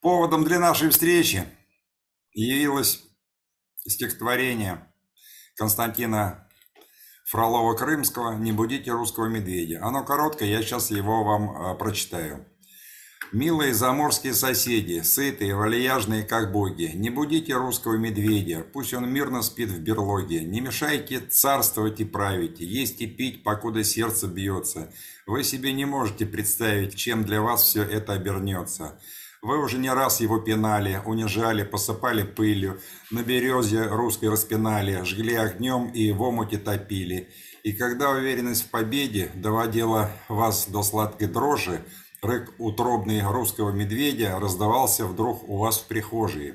Поводом для нашей встречи явилось стихотворение Константина Фролова-Крымского «Не будите русского медведя». Оно короткое, я сейчас его вам э, прочитаю. Милые заморские соседи, сытые, вальяжные, как боги, не будите русского медведя, пусть он мирно спит в берлоге. Не мешайте царствовать и править, есть и пить, покуда сердце бьется. Вы себе не можете представить, чем для вас все это обернется. Вы уже не раз его пинали, унижали, посыпали пылью, на березе русской распинали, жгли огнем и в омуте топили. И когда уверенность в победе доводила вас до сладкой дрожи, Рык утробный русского медведя раздавался вдруг у вас в прихожей.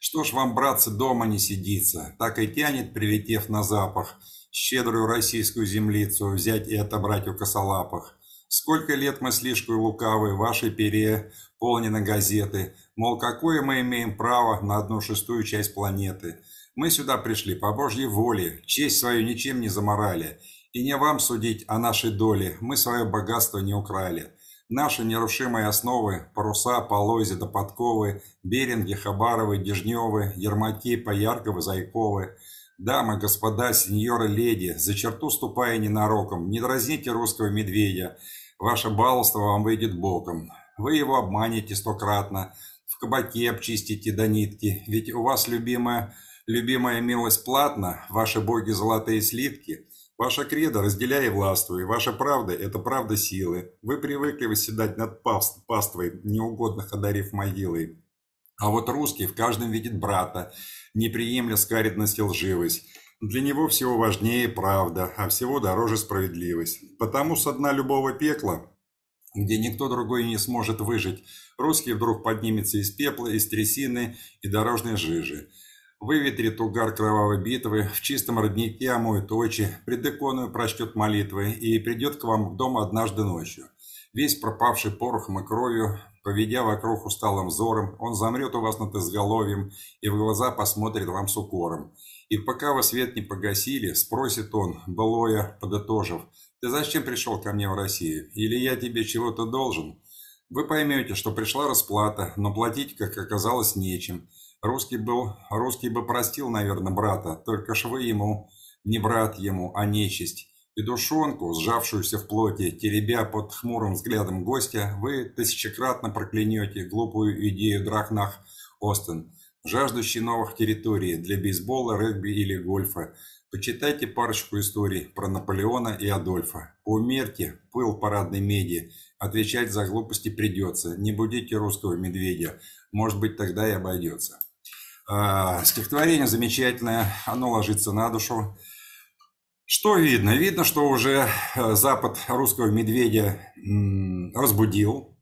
Что ж вам, братцы, дома не сидится, так и тянет, прилетев на запах, щедрую российскую землицу взять и отобрать у косолапых. Сколько лет мы слишком лукавы, ваши переполнены газеты, мол, какое мы имеем право на одну шестую часть планеты. Мы сюда пришли по Божьей воле, честь свою ничем не заморали, и не вам судить о нашей доле, мы свое богатство не украли. Наши нерушимые основы – паруса, полози до подковы, Беринги, Хабаровы, Дежневы, Ермаки, Поярковы, Зайковы. Дамы, господа, сеньоры, леди, за черту ступая ненароком, не дразните русского медведя, ваше баловство вам выйдет боком. Вы его обманете стократно, в кабаке обчистите до нитки, ведь у вас любимая, любимая милость платна, ваши боги золотые слитки – Ваша кредо «разделяй и властвуй», ваша правда – это правда силы. Вы привыкли восседать над паствой, неугодных одарив могилой. А вот русский в каждом видит брата, не приемля скаридность и лживость. Для него всего важнее правда, а всего дороже справедливость. Потому со дна любого пекла, где никто другой не сможет выжить, русский вдруг поднимется из пепла, из трясины и дорожной жижи. Выветрит угар кровавой битвы, в чистом роднике омоет очи, пред иконой прочтет молитвы и придет к вам в дом однажды ночью. Весь пропавший порохом и кровью, поведя вокруг усталым взором, он замрет у вас над изголовьем и в глаза посмотрит вам с укором. И пока вы свет не погасили, спросит он, былое, подытожив, «Ты зачем пришел ко мне в Россию? Или я тебе чего-то должен?» Вы поймете, что пришла расплата, но платить, как оказалось, нечем – Русский был, русский бы простил, наверное, брата, только ж вы ему, не брат ему, а нечисть. И душонку, сжавшуюся в плоти, теребя под хмурым взглядом гостя, вы тысячекратно проклянете глупую идею Драхнах Остен, жаждущий новых территорий для бейсбола, регби или гольфа. Почитайте парочку историй про Наполеона и Адольфа. Умерьте пыл парадной меди. Отвечать за глупости придется. Не будите русского медведя. Может быть, тогда и обойдется. А, стихотворение замечательное, оно ложится на душу. Что видно? Видно, что уже э, Запад русского медведя разбудил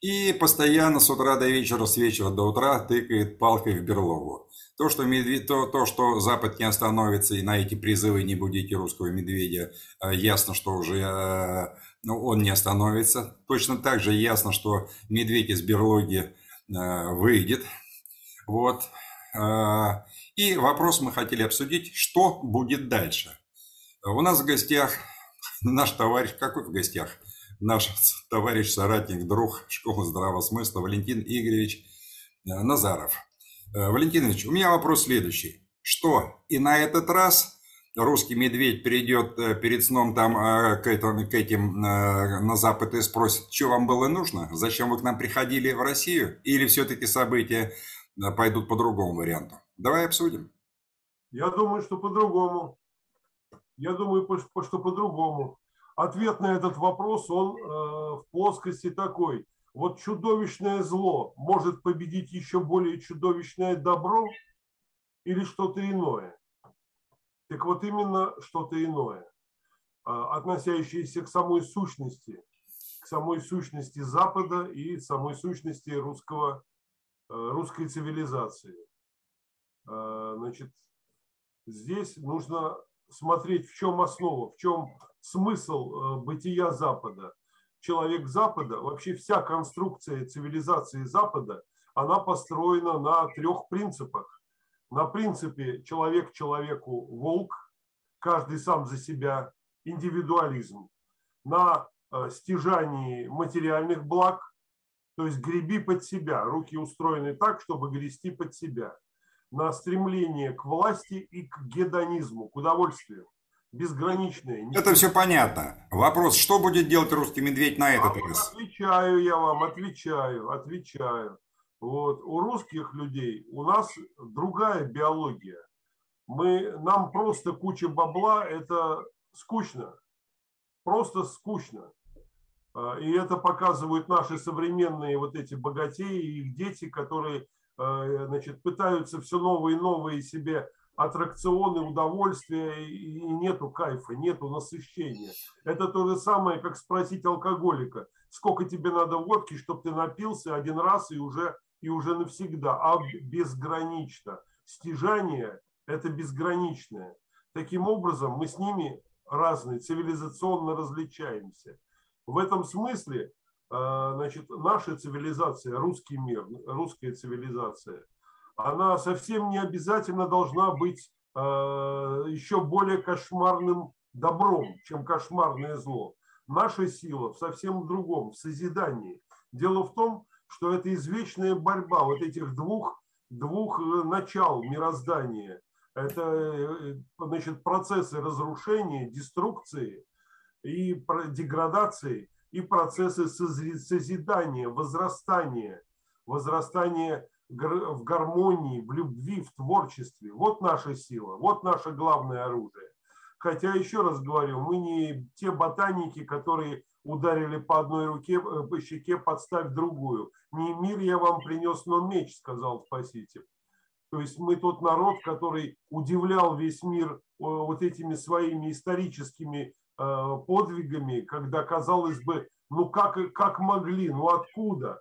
и постоянно с утра до вечера, с вечера до утра тыкает палкой в берлогу. То, что, медведь, то, то, что Запад не остановится и на эти призывы «не будите русского медведя», э, ясно, что уже э, ну, он не остановится. Точно так же ясно, что медведь из берлоги выйдет. Вот. А, и вопрос мы хотели обсудить, что будет дальше. У нас в гостях наш товарищ, какой в гостях? Наш товарищ, соратник, друг школы здравого смысла Валентин Игоревич э, Назаров. Э, Валентин Ильич, у меня вопрос следующий. Что, и на этот раз русский медведь придет э, перед сном там к, этим, к этим на Запад и спросит, что вам было нужно? Зачем вы к нам приходили в Россию? Или все-таки события пойдут по другому варианту. Давай обсудим. Я думаю, что по-другому. Я думаю, что по-другому. Ответ на этот вопрос, он э, в плоскости такой. Вот чудовищное зло может победить еще более чудовищное добро или что-то иное? Так вот именно что-то иное, а, относящееся к самой сущности, к самой сущности Запада и самой сущности русского Э, русской цивилизации. Э, значит, здесь нужно смотреть, в чем основа, в чем смысл э, бытия Запада. Человек Запада, вообще вся конструкция цивилизации Запада, она построена на трех принципах. На принципе человек человеку волк, каждый сам за себя, индивидуализм. На стяжании материальных благ, То есть греби под себя. Руки устроены так, чтобы грести под себя. На стремление к власти и к гедонизму, к удовольствию. Безграничное. Это все понятно. Вопрос, что будет делать русский медведь на этот раз? Отвечаю я вам, отвечаю, отвечаю. Вот. У русских людей у нас другая биология. Мы, нам просто куча бабла – это скучно. Просто скучно. А, и это показывают наши современные вот эти богатеи и их дети, которые а, значит, пытаются все новые и новые себе аттракционы, удовольствия, и нету кайфа, нету насыщения. Это то же самое, как спросить алкоголика, сколько тебе надо водки, чтобы ты напился один раз и уже, и уже навсегда, а безгранично. Стяжание – это безграничное. Таким образом, мы с ними разные, цивилизационно различаемся. В этом смысле а, значит, наша цивилизация, русский мир, русская цивилизация, она совсем не обязательно должна быть а, еще более кошмарным добром, чем кошмарное зло. Наша сила в совсем другом, в созидании. Дело в том, что это извечная борьба вот этих двух, двух э, начал мироздания. Это э, значит, процессы разрушения, деструкции и деградации и процессы созидания, возрастания, возрастания в гармонии, в любви, в творчестве. Вот наша сила, вот наше главное оружие. Хотя, еще раз говорю, мы не те ботаники, которые ударили по одной руке, э, по щеке, подставь другую. Не мир я вам принес, но меч, сказал Спаситель. То есть мы тот народ, который удивлял весь мир э, вот этими своими историческими подвигами, когда, казалось бы, ну как, как могли, ну откуда?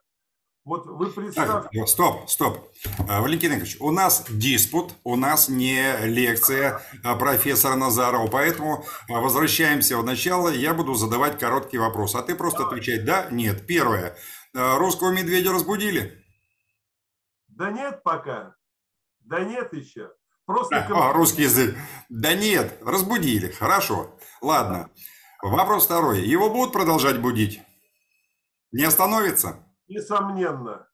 Вот вы представьте... Так, стоп, стоп. Э, Валентин Игоревич, у нас диспут, у нас не лекция э, профессора Назарова, поэтому возвращаемся в начало, я буду задавать короткий вопрос, а ты просто отвечай да, нет. Первое. Русского медведя разбудили? Да нет пока. Да нет еще. Просто... А, русский язык. Да нет, разбудили. Хорошо. Ладно. Вопрос второй. Его будут продолжать будить? Не остановится? Несомненно.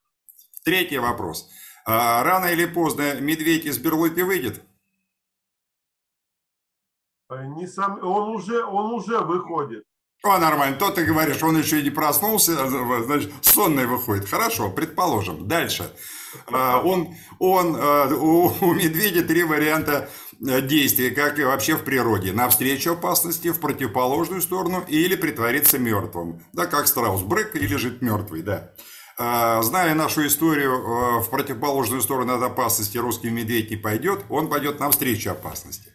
Третий вопрос. А, рано или поздно медведь из берлоги выйдет? Э, Несом... Он, уже, он уже выходит. О, нормально. То ты говоришь, он еще и не проснулся, а, значит, сонный выходит. Хорошо, предположим. Дальше. А, он, он, а, у, медведя три варианта действия, как и вообще в природе. Навстречу опасности, в противоположную сторону или притвориться мертвым. Да, как страус, брык и лежит мертвый, да. Зная нашу историю, в противоположную сторону от опасности русский медведь не пойдет, он пойдет навстречу опасности.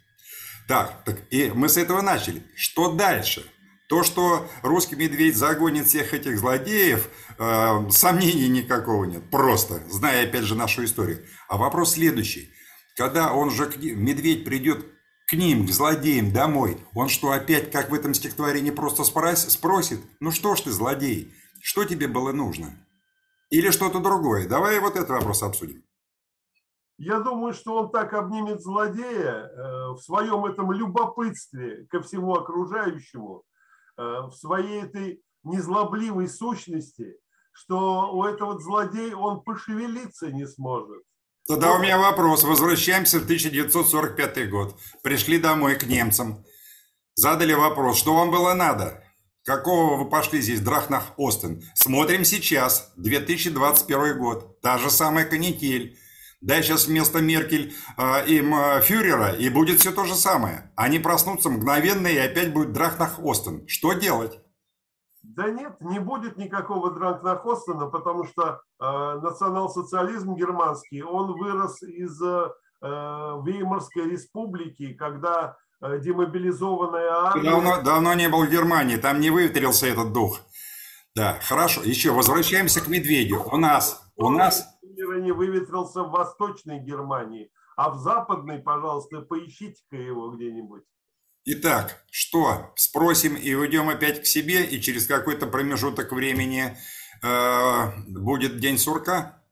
Так, так, и мы с этого начали. Что дальше? То, что русский медведь загонит всех этих злодеев, э, сомнений никакого нет. Просто, зная опять же нашу историю. А вопрос следующий. Когда он же, медведь придет к ним, к злодеям домой, он что, опять, как в этом стихотворении, просто спросит, ну что ж ты, злодей, что тебе было нужно? Или что-то другое? Давай вот этот вопрос обсудим. Я думаю, что он так обнимет злодея э, в своем этом любопытстве ко всему окружающему, в своей этой незлобливой сущности, что у этого злодея он пошевелиться не сможет. Тогда у меня вопрос. Возвращаемся в 1945 год. Пришли домой к немцам. Задали вопрос, что вам было надо? Какого вы пошли здесь, Драхнах Остен? Смотрим сейчас, 2021 год. Та же самая канитель. Дай сейчас вместо Меркель э, им э, фюрера, и будет все то же самое. Они проснутся мгновенно, и опять будет Драхнах Остен. Что делать? Да нет, не будет никакого Драхнах Остена, потому что э, национал-социализм германский, он вырос из э, Веймарской республики, когда э, демобилизованная армия... Давно, давно не был в Германии, там не выветрился этот дух. Да, хорошо. Еще возвращаемся к медведю. У нас, у нас не выветрился в Восточной Германии, а в Западной, пожалуйста, поищите-ка его где-нибудь. Итак, что? Спросим и уйдем опять к себе, и через какой-то промежуток времени э, будет день сурка?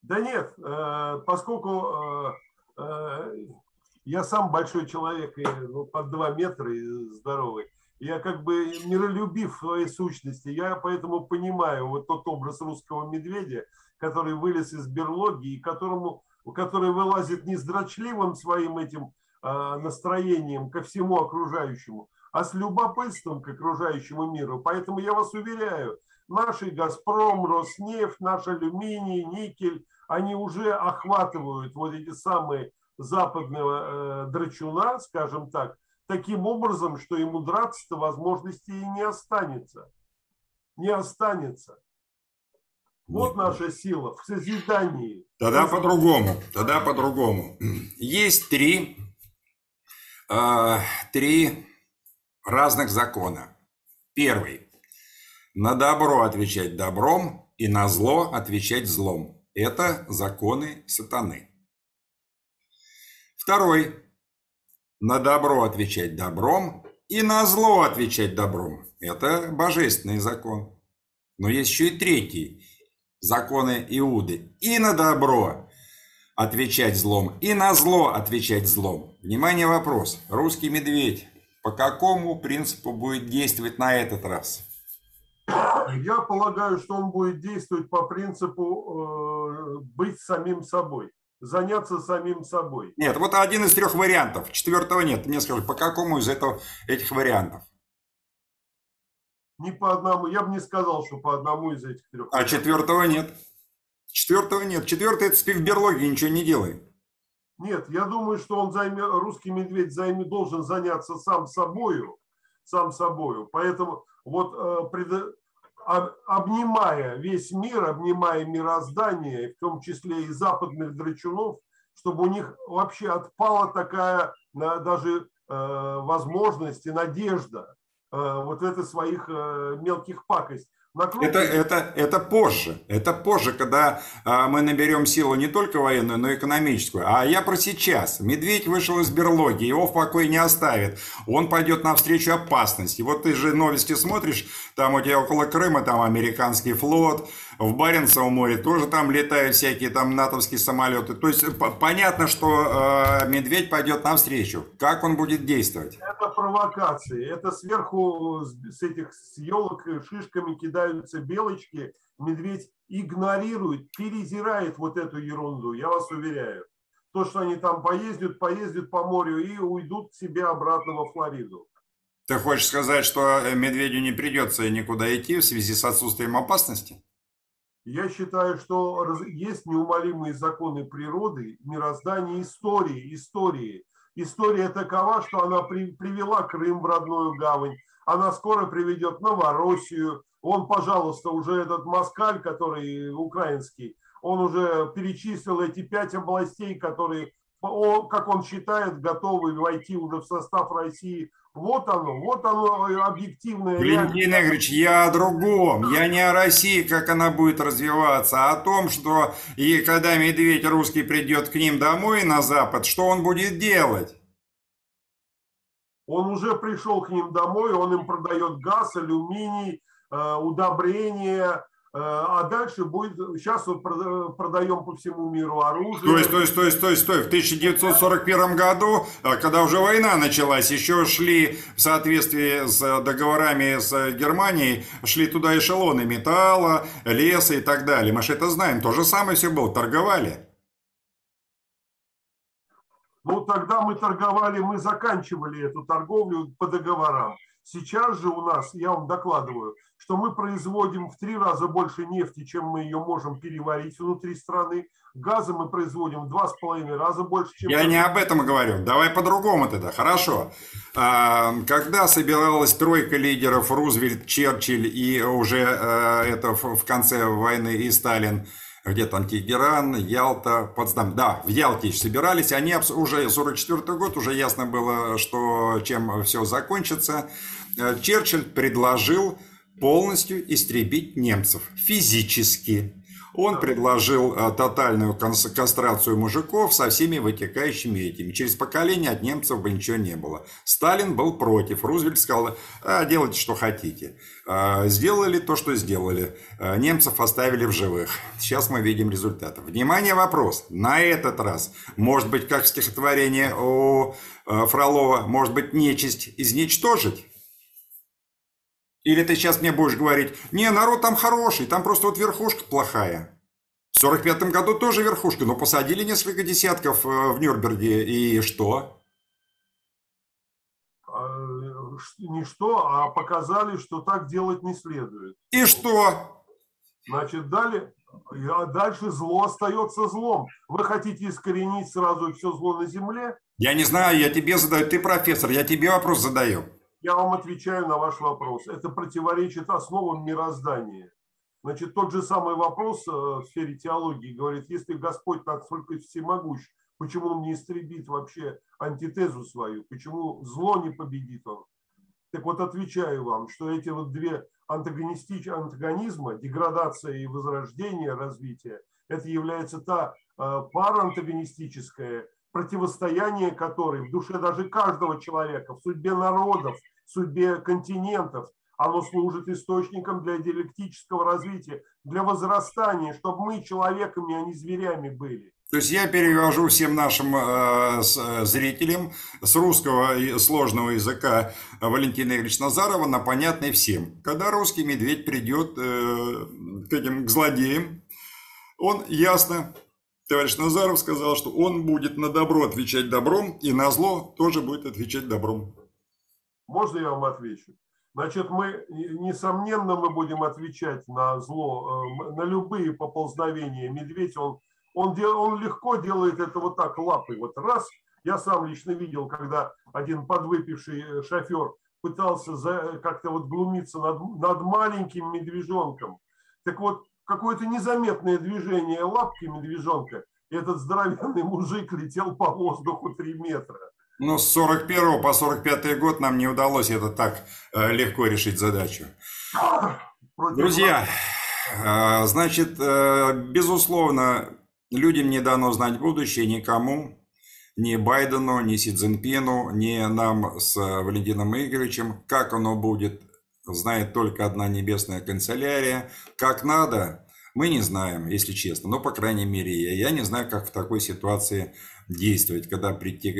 Да нет, э, поскольку э, э, я сам большой человек, и, ну, под 2 метра и здоровый, я как бы миролюбив в своей сущности, я поэтому понимаю вот тот образ русского медведя, который вылез из берлоги и которому, который вылазит не с дрочливым своим этим а, настроением ко всему окружающему, а с любопытством к окружающему миру. Поэтому я вас уверяю, наши «Газпром», «Роснефть», наш алюминий, никель, они уже охватывают вот эти самые западного э, драчуна, скажем так, таким образом, что ему драться-то возможности и не останется. Не останется. Вот наша сила в созидании. Тогда по-другому. Тогда по-другому. Есть три, э, три разных закона. Первый. На добро отвечать добром и на зло отвечать злом. Это законы сатаны. Второй. На добро отвечать добром и на зло отвечать добром. Это божественный закон. Но есть еще и третий. Законы Иуды. И на добро отвечать злом, и на зло отвечать злом. Внимание, вопрос. Русский медведь по какому принципу будет действовать на этот раз? Я полагаю, что он будет действовать по принципу э, быть самим собой заняться самим собой. Нет, вот один из трех вариантов. Четвертого нет. Мне скажи, по какому из этого, этих вариантов? Не по одному. Я бы не сказал, что по одному из этих трех. А четвертого нет. Четвертого нет. Четвертый это спи в берлоге, ничего не делай. Нет, я думаю, что он займе, русский медведь займе, должен заняться сам собою, сам собою. Поэтому вот э, пред, обнимая весь мир, обнимая мироздание, в том числе и западных драчунов, чтобы у них вообще отпала такая даже э, возможность и надежда вот это своих э, мелких пакостей. Это, это, это позже. Это позже, когда а, мы наберем силу не только военную, но и экономическую. А я про сейчас. Медведь вышел из берлоги, его в покое не оставит. Он пойдет навстречу опасности. Вот ты же новости смотришь, там у тебя около Крыма, там американский флот, в Баренцевом море тоже там летают всякие там натовские самолеты. То есть понятно, что э, медведь пойдет навстречу. Как он будет действовать? Это провокации. Это сверху с этих с елок шишками кидаются белочки. Медведь игнорирует, перезирает вот эту ерунду. Я вас уверяю. То, что они там поездят, поездят по морю и уйдут к себе обратно во Флориду. Ты хочешь сказать, что медведю не придется никуда идти в связи с отсутствием опасности? Я считаю, что есть неумолимые законы природы, мироздания истории, истории. История такова, что она при, привела Крым в родную гавань, она скоро приведет Новороссию. Он, пожалуйста, уже этот москаль, который украинский, он уже перечислил эти пять областей, которые, как он считает, готовы войти уже в состав России вот оно, вот оно э, объективное. Валентин Игоревич, я о другом. Я не о России, как она будет развиваться, а о том, что и когда медведь русский придет к ним домой на Запад, что он будет делать? Он уже пришел к ним домой, он им продает газ, алюминий, э, удобрения, а дальше будет, сейчас вот продаем по всему миру оружие. Стой, стой, стой, стой, стой. В 1941 году, э, когда уже война началась, еще шли в соответствии с договорами с Германией, шли туда эшелоны металла, леса и так далее. Мы же это знаем. То же самое все было, торговали. Ну, тогда мы торговали, мы заканчивали эту торговлю по договорам. Сейчас же у нас, я вам докладываю, что мы производим в три раза больше нефти, чем мы ее можем переварить внутри страны. Газа мы производим в два с половиной раза больше, чем... Я не об этом говорю. Давай по-другому тогда. Хорошо. А, когда собиралась тройка лидеров Рузвельт, Черчилль и уже э, это в конце войны и Сталин, где там Тегеран, Ялта, Потсдам. Да, в Ялте собирались. Они уже 44 год, уже ясно было, что чем все закончится. Э, Черчилль предложил полностью истребить немцев физически. Он предложил э, тотальную кастрацию мужиков со всеми вытекающими этими. Через поколение от немцев бы ничего не было. Сталин был против. Рузвельт сказал, а, делайте, что хотите. А, сделали то, что сделали. Немцев оставили в живых. Сейчас мы видим результаты. Внимание, вопрос. На этот раз, может быть, как стихотворение у Фролова, может быть, нечисть изничтожить? Или ты сейчас мне будешь говорить, не, народ там хороший, там просто вот верхушка плохая. В 45 году тоже верхушка, но посадили несколько десятков э, в Нюрнберге, и что? А, не что, а показали, что так делать не следует. И что? Значит, далее, а дальше зло остается злом. Вы хотите искоренить сразу все зло на земле? Я не знаю, я тебе задаю, ты профессор, я тебе вопрос задаю. Я вам отвечаю на ваш вопрос. Это противоречит основам мироздания. Значит, тот же самый вопрос э, в сфере теологии говорит, если Господь настолько всемогущ, почему он не истребит вообще антитезу свою, почему зло не победит он? Так вот, отвечаю вам, что эти вот две антагонистич, антагонизма, деградация и возрождение, развитие, это является та э, пара антагонистическая, противостояние которой в душе даже каждого человека, в судьбе народов, судьбе континентов, оно служит источником для диалектического развития, для возрастания, чтобы мы человеками, а не зверями были. То есть я перевожу всем нашим э, с, зрителям с русского сложного языка Валентина Игоревича Назарова на понятный всем. Когда русский медведь придет э, к этим к злодеям, он ясно, товарищ Назаров сказал, что он будет на добро отвечать добром, и на зло тоже будет отвечать добром. Можно я вам отвечу? Значит, мы, несомненно, мы будем отвечать на зло, э, на любые поползновения. Медведь, он он, дел, он легко делает это вот так лапой. Вот раз, я сам лично видел, когда один подвыпивший э, шофер пытался за, как-то вот глумиться над, над маленьким медвежонком. Так вот, какое-то незаметное движение лапки медвежонка, и этот здоровенный мужик летел по воздуху 3 метра. Ну, с 41 по 45 год нам не удалось это так э, легко решить задачу. Друзья, э, значит, э, безусловно, Людям не дано знать будущее никому, ни Байдену, ни Си Цзиньпину, ни нам с Валентином Игоревичем. Как оно будет, знает только одна небесная канцелярия. Как надо, мы не знаем, если честно. Но, по крайней мере, я, я не знаю, как в такой ситуации действовать, когда, прийти,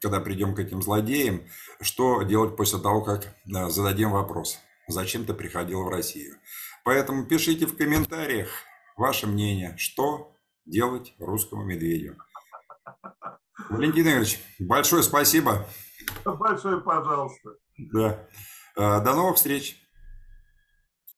когда придем к этим злодеям, что делать после того, как э, зададим вопрос, зачем ты приходил в Россию. Поэтому пишите в комментариях ваше мнение, что делать русскому медведю. Валентин Игоревич, большое спасибо. Большое пожалуйста. Да. Э, до новых встреч.